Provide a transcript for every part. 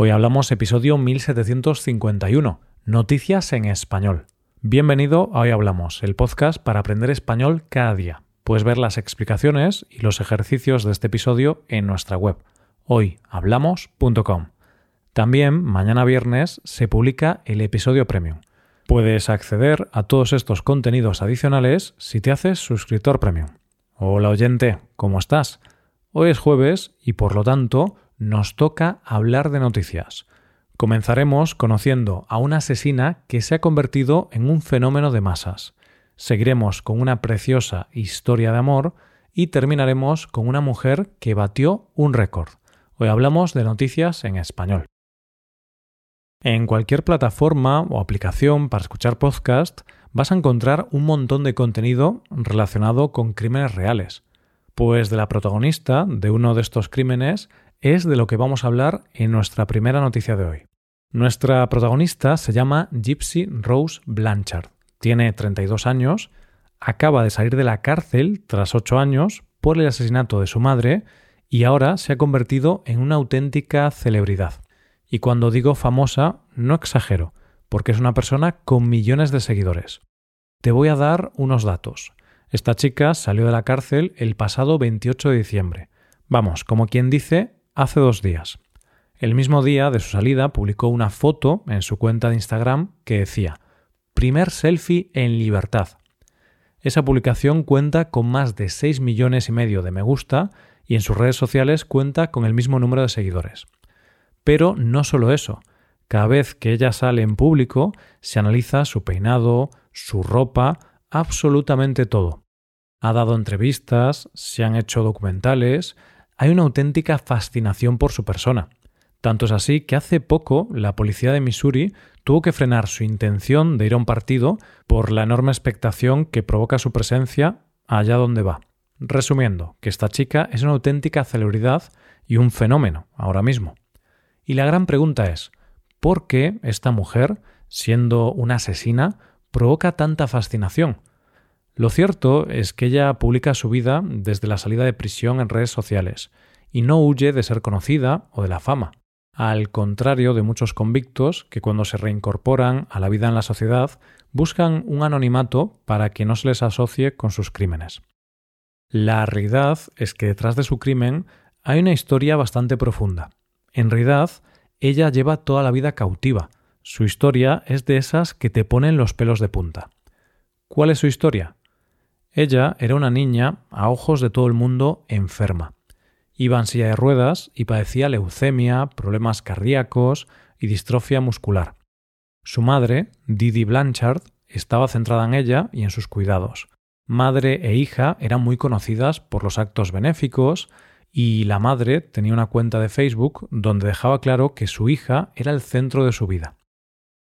Hoy hablamos episodio 1751, Noticias en Español. Bienvenido a Hoy Hablamos, el podcast para aprender español cada día. Puedes ver las explicaciones y los ejercicios de este episodio en nuestra web, hoyhablamos.com. También, mañana viernes, se publica el episodio premium. Puedes acceder a todos estos contenidos adicionales si te haces suscriptor premium. Hola oyente, ¿cómo estás? Hoy es jueves y por lo tanto nos toca hablar de noticias. Comenzaremos conociendo a una asesina que se ha convertido en un fenómeno de masas. Seguiremos con una preciosa historia de amor y terminaremos con una mujer que batió un récord. Hoy hablamos de noticias en español. En cualquier plataforma o aplicación para escuchar podcast vas a encontrar un montón de contenido relacionado con crímenes reales. Pues de la protagonista de uno de estos crímenes es de lo que vamos a hablar en nuestra primera noticia de hoy. Nuestra protagonista se llama Gypsy Rose Blanchard. Tiene 32 años, acaba de salir de la cárcel tras 8 años por el asesinato de su madre y ahora se ha convertido en una auténtica celebridad. Y cuando digo famosa, no exagero, porque es una persona con millones de seguidores. Te voy a dar unos datos. Esta chica salió de la cárcel el pasado 28 de diciembre. Vamos, como quien dice, hace dos días. El mismo día de su salida publicó una foto en su cuenta de Instagram que decía Primer selfie en libertad. Esa publicación cuenta con más de 6 millones y medio de me gusta y en sus redes sociales cuenta con el mismo número de seguidores. Pero no solo eso, cada vez que ella sale en público se analiza su peinado, su ropa, absolutamente todo. Ha dado entrevistas, se han hecho documentales, hay una auténtica fascinación por su persona. Tanto es así que hace poco la policía de Missouri tuvo que frenar su intención de ir a un partido por la enorme expectación que provoca su presencia allá donde va. Resumiendo, que esta chica es una auténtica celebridad y un fenómeno ahora mismo. Y la gran pregunta es, ¿por qué esta mujer, siendo una asesina, provoca tanta fascinación? Lo cierto es que ella publica su vida desde la salida de prisión en redes sociales y no huye de ser conocida o de la fama, al contrario de muchos convictos que cuando se reincorporan a la vida en la sociedad buscan un anonimato para que no se les asocie con sus crímenes. La realidad es que detrás de su crimen hay una historia bastante profunda. En realidad, ella lleva toda la vida cautiva. Su historia es de esas que te ponen los pelos de punta. ¿Cuál es su historia? Ella era una niña, a ojos de todo el mundo, enferma. Iba en silla de ruedas y padecía leucemia, problemas cardíacos y distrofia muscular. Su madre, Didi Blanchard, estaba centrada en ella y en sus cuidados. Madre e hija eran muy conocidas por los actos benéficos y la madre tenía una cuenta de Facebook donde dejaba claro que su hija era el centro de su vida.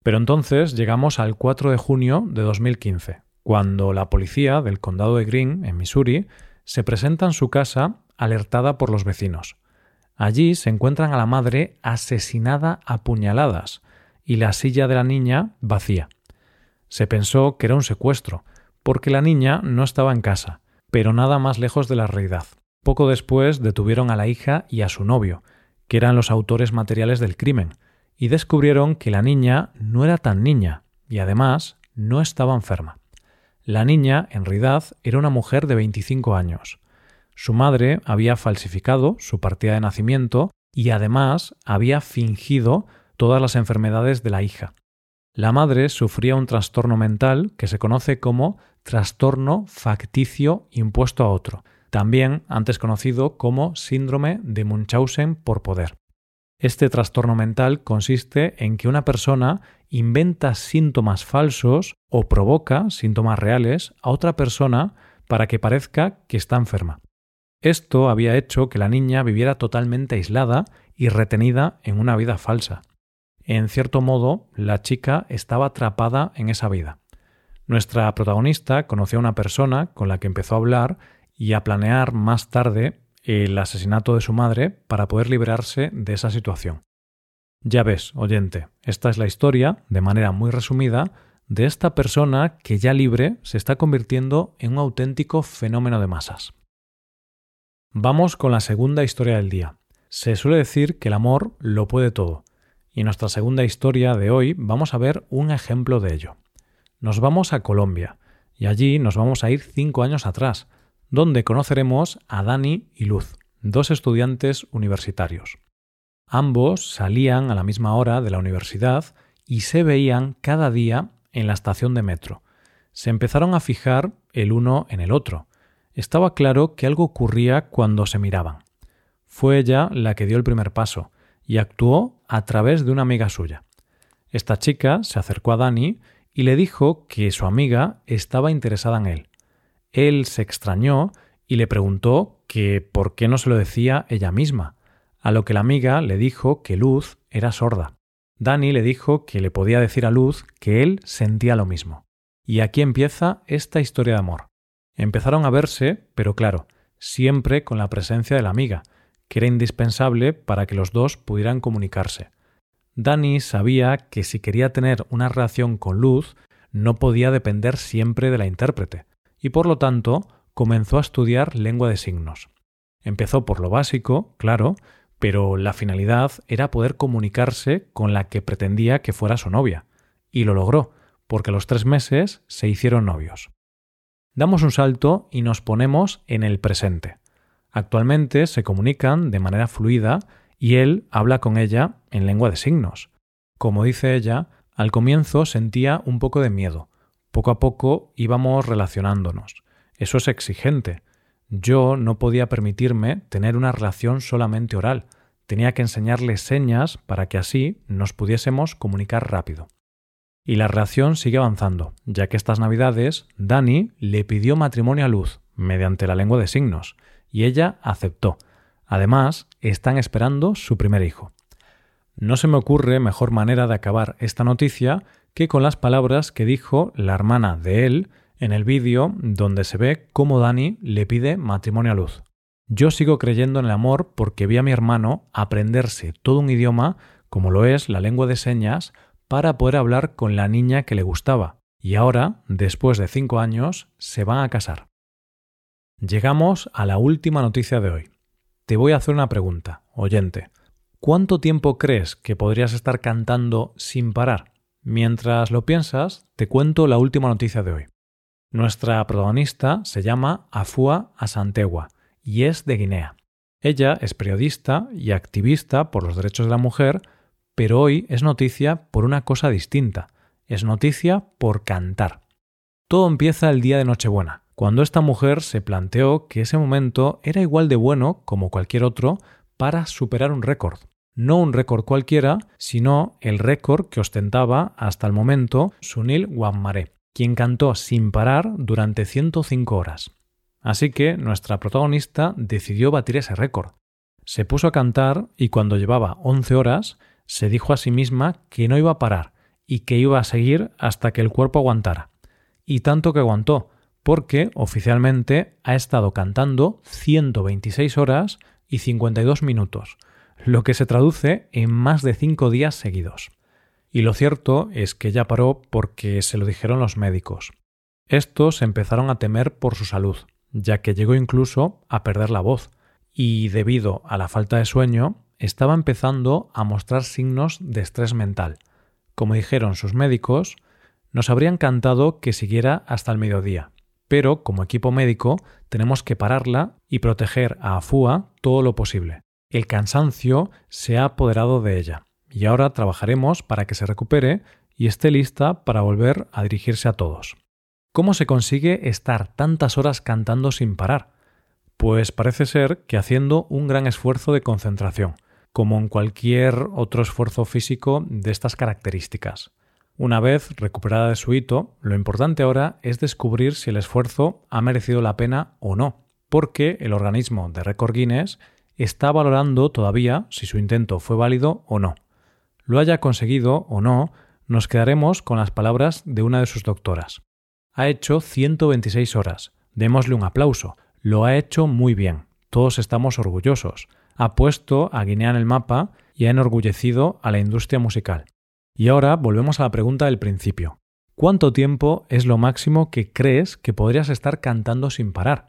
Pero entonces llegamos al 4 de junio de 2015, cuando la policía del condado de Greene, en Missouri, se presenta en su casa alertada por los vecinos. Allí se encuentran a la madre asesinada a puñaladas y la silla de la niña vacía. Se pensó que era un secuestro, porque la niña no estaba en casa, pero nada más lejos de la realidad. Poco después detuvieron a la hija y a su novio, que eran los autores materiales del crimen, y descubrieron que la niña no era tan niña, y además no estaba enferma. La niña, en realidad, era una mujer de 25 años. Su madre había falsificado su partida de nacimiento y además había fingido todas las enfermedades de la hija. La madre sufría un trastorno mental que se conoce como trastorno facticio impuesto a otro, también antes conocido como síndrome de Munchausen por poder. Este trastorno mental consiste en que una persona inventa síntomas falsos o provoca síntomas reales a otra persona para que parezca que está enferma. Esto había hecho que la niña viviera totalmente aislada y retenida en una vida falsa. En cierto modo, la chica estaba atrapada en esa vida. Nuestra protagonista conoció a una persona con la que empezó a hablar y a planear más tarde el asesinato de su madre para poder librarse de esa situación. Ya ves, oyente, esta es la historia, de manera muy resumida, de esta persona que ya libre se está convirtiendo en un auténtico fenómeno de masas. Vamos con la segunda historia del día. Se suele decir que el amor lo puede todo, Y en nuestra segunda historia de hoy vamos a ver un ejemplo de ello. Nos vamos a Colombia y allí nos vamos a ir cinco años atrás, donde conoceremos a Dani y Luz, dos estudiantes universitarios. Ambos salían a la misma hora de la universidad y se veían cada día en la estación de metro. Se empezaron a fijar el uno en el otro. Estaba claro que algo ocurría cuando se miraban. Fue ella la que dio el primer paso y actuó a través de una amiga suya. Esta chica se acercó a Dani y le dijo que su amiga estaba interesada en él. Él se extrañó y le preguntó que por qué no se lo decía ella misma, a lo que la amiga le dijo que Luz era sorda. Dani le dijo que le podía decir a Luz que él sentía lo mismo. Y aquí empieza esta historia de amor. Empezaron a verse, pero claro, siempre con la presencia de la amiga, que era indispensable para que los dos pudieran comunicarse. Dani sabía que si quería tener una relación con Luz, no podía depender siempre de la intérprete, y por lo tanto comenzó a estudiar lengua de signos. Empezó por lo básico, claro, pero la finalidad era poder comunicarse con la que pretendía que fuera su novia, y lo logró, porque a los tres meses se hicieron novios. Damos un salto y nos ponemos en el presente. Actualmente se comunican de manera fluida y él habla con ella en lengua de signos. Como dice ella, al comienzo sentía un poco de miedo. Poco a poco íbamos relacionándonos. Eso es exigente, yo no podía permitirme tener una relación solamente oral, tenía que enseñarle señas para que así nos pudiésemos comunicar rápido. Y la relación sigue avanzando, ya que estas navidades Dani le pidió matrimonio a Luz mediante la lengua de signos, y ella aceptó. Además, están esperando su primer hijo. No se me ocurre mejor manera de acabar esta noticia que con las palabras que dijo la hermana de él en el vídeo donde se ve cómo Dani le pide matrimonio a Luz. Yo sigo creyendo en el amor porque vi a mi hermano aprenderse todo un idioma, como lo es la lengua de señas, para poder hablar con la niña que le gustaba, y ahora, después de cinco años, se van a casar. Llegamos a la última noticia de hoy. Te voy a hacer una pregunta, oyente. ¿Cuánto tiempo crees que podrías estar cantando sin parar? Mientras lo piensas, te cuento la última noticia de hoy. Nuestra protagonista se llama Afua Asantegua y es de Guinea. Ella es periodista y activista por los derechos de la mujer, pero hoy es noticia por una cosa distinta. Es noticia por cantar. Todo empieza el día de Nochebuena, cuando esta mujer se planteó que ese momento era igual de bueno como cualquier otro para superar un récord. No un récord cualquiera, sino el récord que ostentaba hasta el momento Sunil Guamare quien cantó sin parar durante 105 horas. Así que nuestra protagonista decidió batir ese récord. Se puso a cantar y cuando llevaba 11 horas se dijo a sí misma que no iba a parar y que iba a seguir hasta que el cuerpo aguantara. Y tanto que aguantó, porque oficialmente ha estado cantando 126 horas y 52 minutos, lo que se traduce en más de 5 días seguidos. Y lo cierto es que ya paró porque se lo dijeron los médicos. Estos empezaron a temer por su salud, ya que llegó incluso a perder la voz, y debido a la falta de sueño, estaba empezando a mostrar signos de estrés mental. Como dijeron sus médicos, nos habrían cantado que siguiera hasta el mediodía, pero como equipo médico tenemos que pararla y proteger a Afua todo lo posible. El cansancio se ha apoderado de ella y ahora trabajaremos para que se recupere y esté lista para volver a dirigirse a todos. ¿Cómo se consigue estar tantas horas cantando sin parar? Pues parece ser que haciendo un gran esfuerzo de concentración, como en cualquier otro esfuerzo físico de estas características. Una vez recuperada de su hito, lo importante ahora es descubrir si el esfuerzo ha merecido la pena o no, porque el organismo de Record Guinness está valorando todavía si su intento fue válido o no. Lo haya conseguido o no, nos quedaremos con las palabras de una de sus doctoras. Ha hecho 126 horas. Démosle un aplauso. Lo ha hecho muy bien. Todos estamos orgullosos. Ha puesto a Guinea en el mapa y ha enorgullecido a la industria musical. Y ahora volvemos a la pregunta del principio. ¿Cuánto tiempo es lo máximo que crees que podrías estar cantando sin parar?